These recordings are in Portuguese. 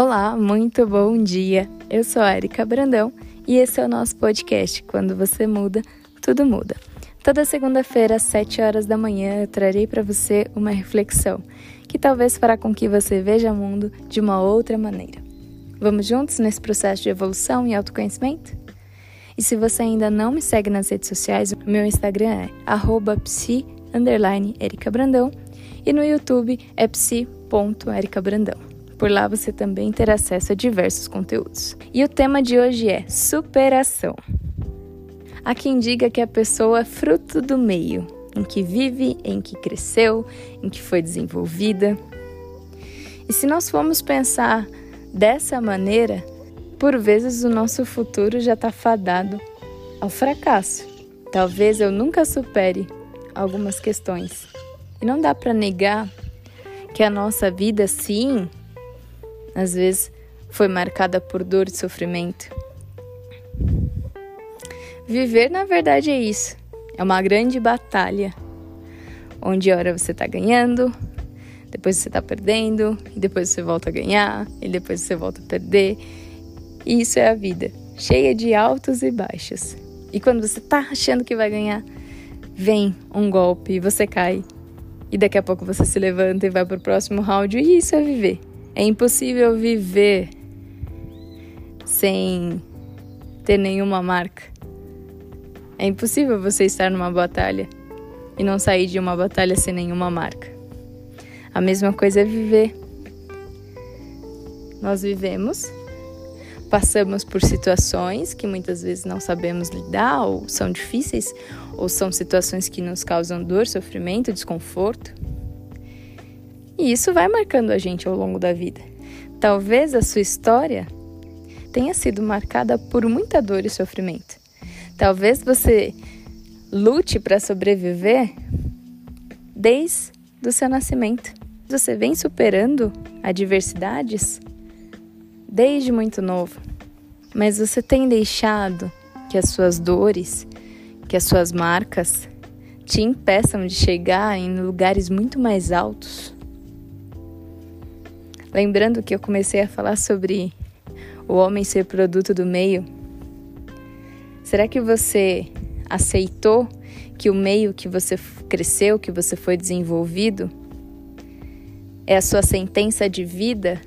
Olá, muito bom dia. Eu sou a Erika Brandão e esse é o nosso podcast. Quando você muda, tudo muda. Toda segunda-feira, às 7 horas da manhã, eu trarei para você uma reflexão que talvez fará com que você veja o mundo de uma outra maneira. Vamos juntos nesse processo de evolução e autoconhecimento? E se você ainda não me segue nas redes sociais, meu Instagram é psi Brandão e no YouTube é psi.ericabrandão. Por lá você também terá acesso a diversos conteúdos. E o tema de hoje é superação. Há quem diga que a pessoa é fruto do meio, em que vive, em que cresceu, em que foi desenvolvida. E se nós formos pensar dessa maneira, por vezes o nosso futuro já está fadado ao fracasso. Talvez eu nunca supere algumas questões. E não dá para negar que a nossa vida, sim, às vezes foi marcada por dor e sofrimento. Viver, na verdade, é isso. É uma grande batalha, onde hora você está ganhando, depois você está perdendo, e depois você volta a ganhar, e depois você volta a perder. E isso é a vida, cheia de altos e baixos. E quando você está achando que vai ganhar, vem um golpe e você cai. E daqui a pouco você se levanta e vai para o próximo round, e isso é viver. É impossível viver sem ter nenhuma marca. É impossível você estar numa batalha e não sair de uma batalha sem nenhuma marca. A mesma coisa é viver. Nós vivemos, passamos por situações que muitas vezes não sabemos lidar, ou são difíceis, ou são situações que nos causam dor, sofrimento, desconforto. E isso vai marcando a gente ao longo da vida. Talvez a sua história tenha sido marcada por muita dor e sofrimento. Talvez você lute para sobreviver desde o seu nascimento. Você vem superando adversidades desde muito novo, mas você tem deixado que as suas dores, que as suas marcas te impeçam de chegar em lugares muito mais altos. Lembrando que eu comecei a falar sobre o homem ser produto do meio, será que você aceitou que o meio que você cresceu, que você foi desenvolvido, é a sua sentença de vida?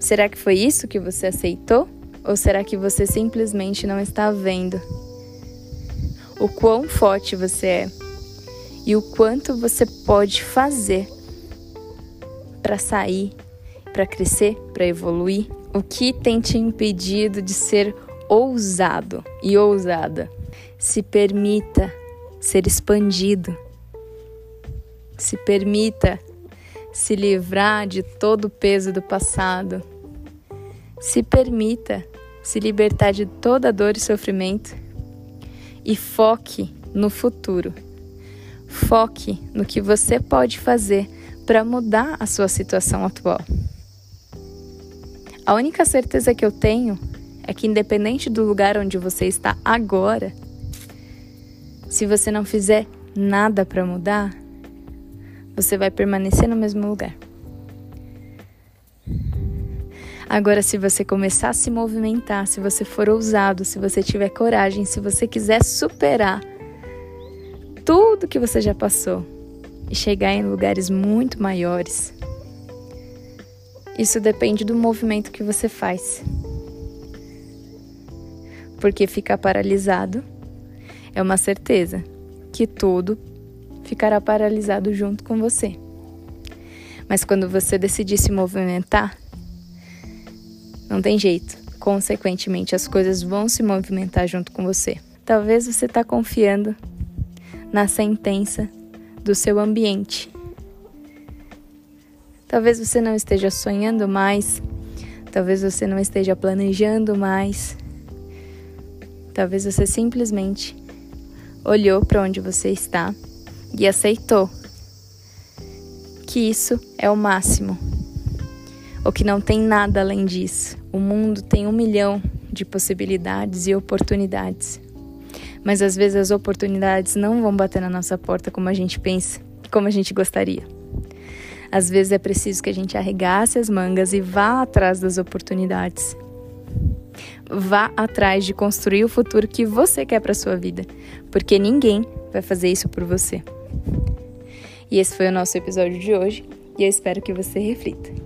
Será que foi isso que você aceitou? Ou será que você simplesmente não está vendo o quão forte você é e o quanto você pode fazer para sair, para crescer, para evoluir? O que tem te impedido de ser ousado e ousada? Se permita ser expandido. Se permita se livrar de todo o peso do passado. Se permita se libertar de toda dor e sofrimento e foque no futuro. Foque no que você pode fazer para mudar a sua situação atual. A única certeza que eu tenho é que, independente do lugar onde você está agora, se você não fizer nada para mudar, você vai permanecer no mesmo lugar. Agora, se você começar a se movimentar, se você for ousado, se você tiver coragem, se você quiser superar tudo que você já passou, e chegar em lugares muito maiores. Isso depende do movimento que você faz. Porque ficar paralisado é uma certeza que tudo ficará paralisado junto com você. Mas quando você decidir se movimentar, não tem jeito. Consequentemente, as coisas vão se movimentar junto com você. Talvez você está confiando na sentença do seu ambiente. Talvez você não esteja sonhando mais, talvez você não esteja planejando mais. Talvez você simplesmente olhou para onde você está e aceitou que isso é o máximo, ou que não tem nada além disso. O mundo tem um milhão de possibilidades e oportunidades. Mas às vezes as oportunidades não vão bater na nossa porta como a gente pensa, como a gente gostaria. Às vezes é preciso que a gente arregace as mangas e vá atrás das oportunidades. Vá atrás de construir o futuro que você quer para sua vida, porque ninguém vai fazer isso por você. E esse foi o nosso episódio de hoje, e eu espero que você reflita.